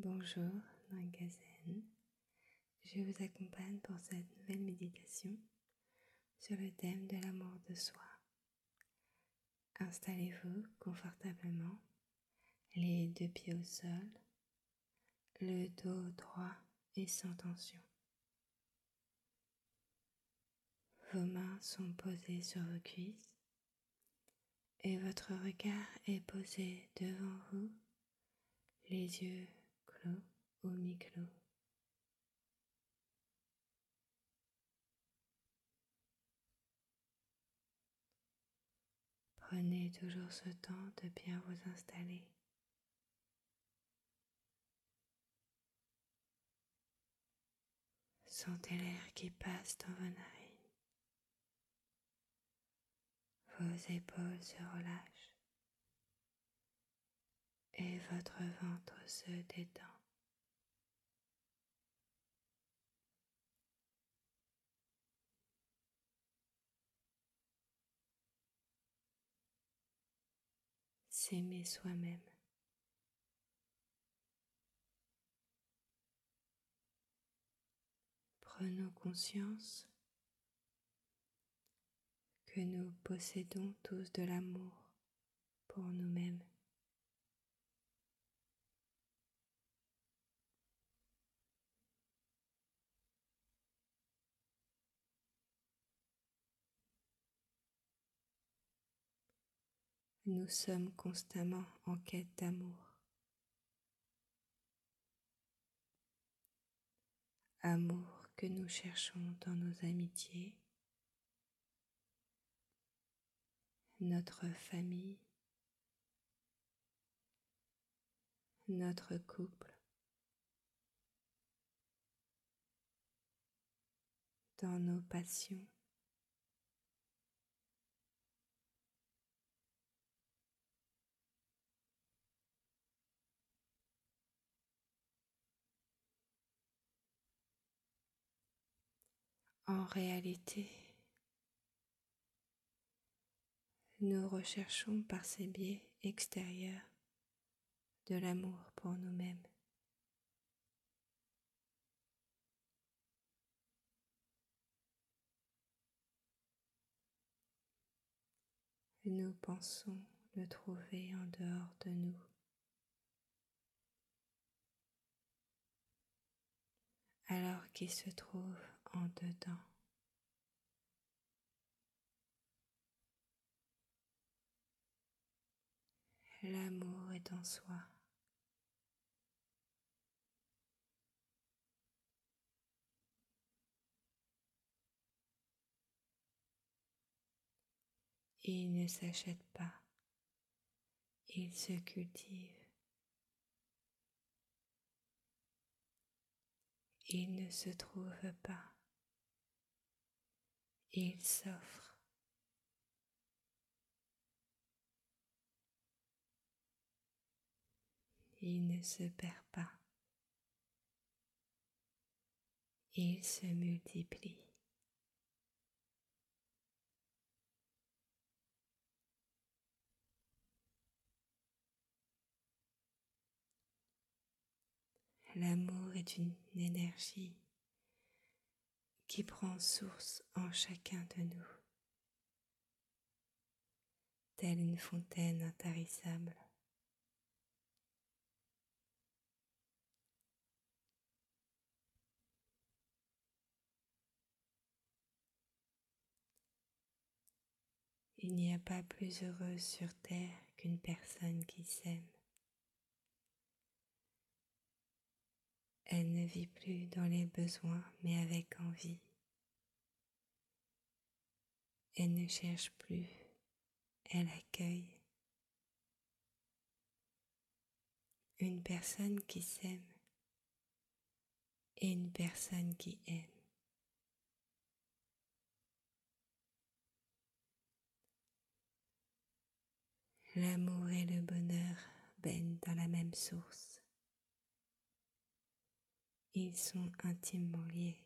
Bonjour Nangazen, je vous accompagne pour cette nouvelle méditation sur le thème de l'amour de soi. Installez-vous confortablement, les deux pieds au sol, le dos droit et sans tension. Vos mains sont posées sur vos cuisses et votre regard est posé devant vous, les yeux ou mi-clos. Prenez toujours ce temps de bien vous installer. Sentez l'air qui passe dans vos narines. Vos épaules se relâchent et votre ventre se détend. S'aimer soi-même. Prenons conscience que nous possédons tous de l'amour pour nous-mêmes. Nous sommes constamment en quête d'amour. Amour que nous cherchons dans nos amitiés, notre famille, notre couple, dans nos passions. En réalité, nous recherchons par ces biais extérieurs de l'amour pour nous-mêmes. Nous pensons le trouver en dehors de nous. alors qu'il se trouve en dedans. L'amour est en soi. Il ne s'achète pas, il se cultive. Il ne se trouve pas, il s'offre. Il ne se perd pas. Il se multiplie. L'amour est une énergie qui prend source en chacun de nous, telle une fontaine intarissable. Il n'y a pas plus heureuse sur terre qu'une personne qui s'aime. Elle ne vit plus dans les besoins, mais avec envie. Elle ne cherche plus, elle accueille. Une personne qui s'aime et une personne qui aime. L'amour et le bonheur baignent dans la même source. Ils sont intimement liés.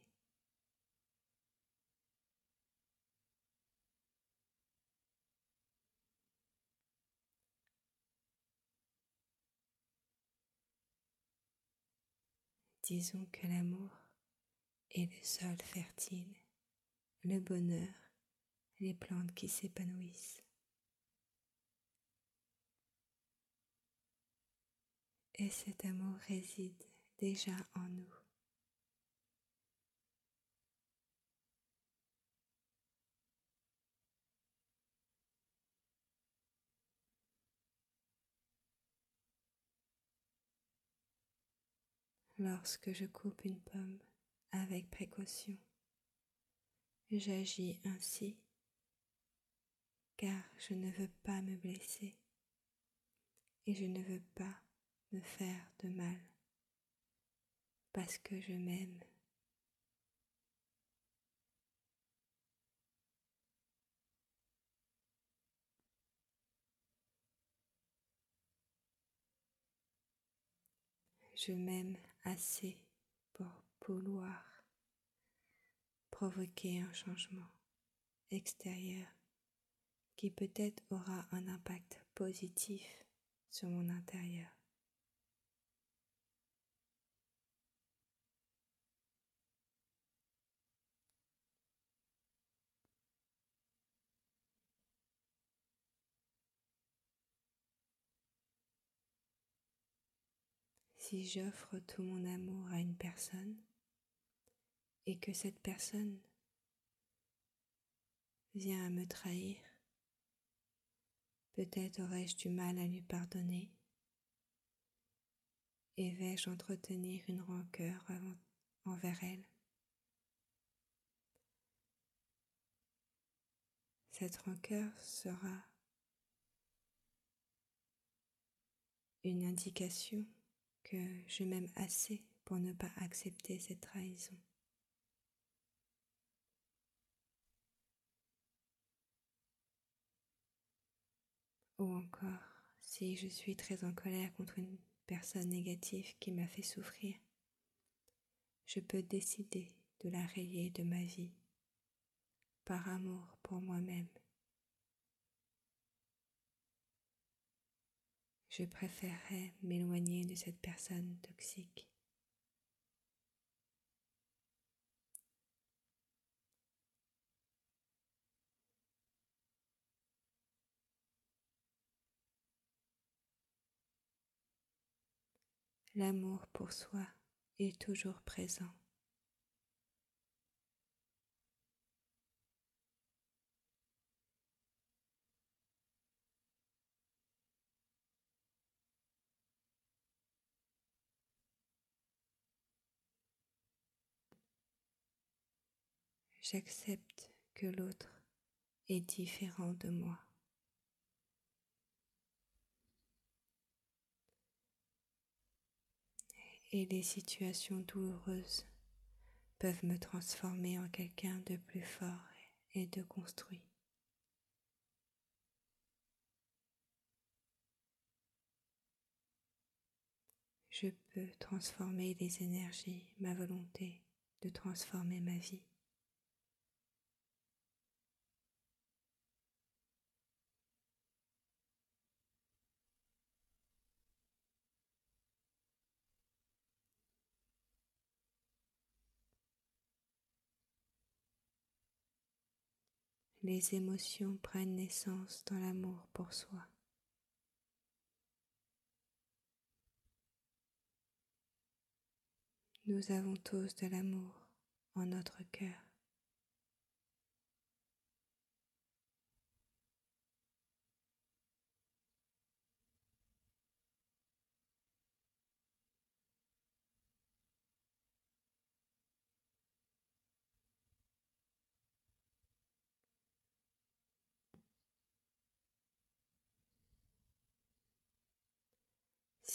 Disons que l'amour est le sol fertile, le bonheur, les plantes qui s'épanouissent. Et cet amour réside déjà en nous. Lorsque je coupe une pomme avec précaution, j'agis ainsi car je ne veux pas me blesser et je ne veux pas me faire de mal parce que je m'aime. Je m'aime assez pour vouloir provoquer un changement extérieur qui peut-être aura un impact positif sur mon intérieur. Si j'offre tout mon amour à une personne et que cette personne vient à me trahir, peut-être aurais-je du mal à lui pardonner et vais-je entretenir une rancœur envers elle? Cette rancœur sera une indication je m'aime assez pour ne pas accepter cette trahison. Ou encore, si je suis très en colère contre une personne négative qui m'a fait souffrir, je peux décider de la rayer de ma vie par amour pour moi-même. Je préférerais m'éloigner de cette personne toxique. L'amour pour soi est toujours présent. J'accepte que l'autre est différent de moi. Et les situations douloureuses peuvent me transformer en quelqu'un de plus fort et de construit. Je peux transformer les énergies, ma volonté de transformer ma vie. Les émotions prennent naissance dans l'amour pour soi. Nous avons tous de l'amour en notre cœur.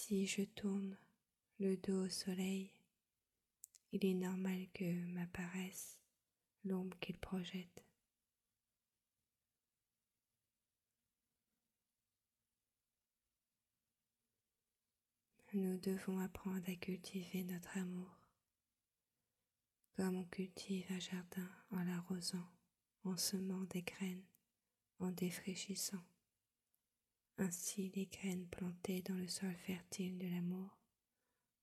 Si je tourne le dos au soleil, il est normal que m'apparaisse l'ombre qu'il projette. Nous devons apprendre à cultiver notre amour comme on cultive un jardin en l'arrosant, en semant des graines, en défraîchissant. Ainsi les graines plantées dans le sol fertile de l'amour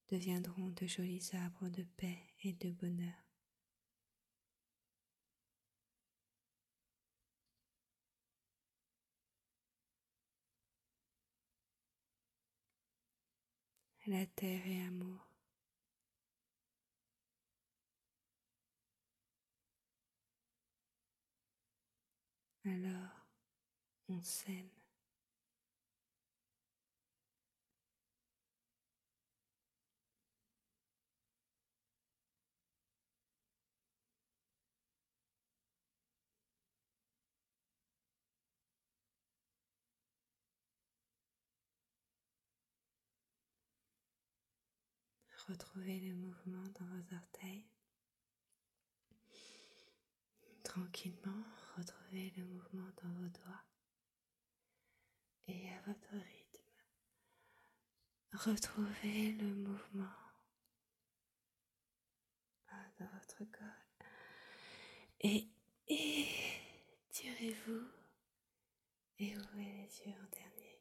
deviendront de jolis arbres de paix et de bonheur. La terre est amour. Alors, on s'aime. Retrouvez le mouvement dans vos orteils. Tranquillement, retrouvez le mouvement dans vos doigts. Et à votre rythme, retrouvez le mouvement dans votre corps. Et étirez-vous et ouvrez les yeux en dernier.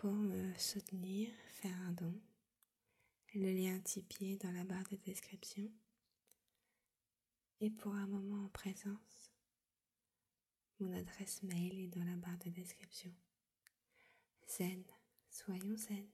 Pour me soutenir, faire un don. Le lien Tipeee dans la barre de description. Et pour un moment en présence, mon adresse mail est dans la barre de description. Zen, soyons zen.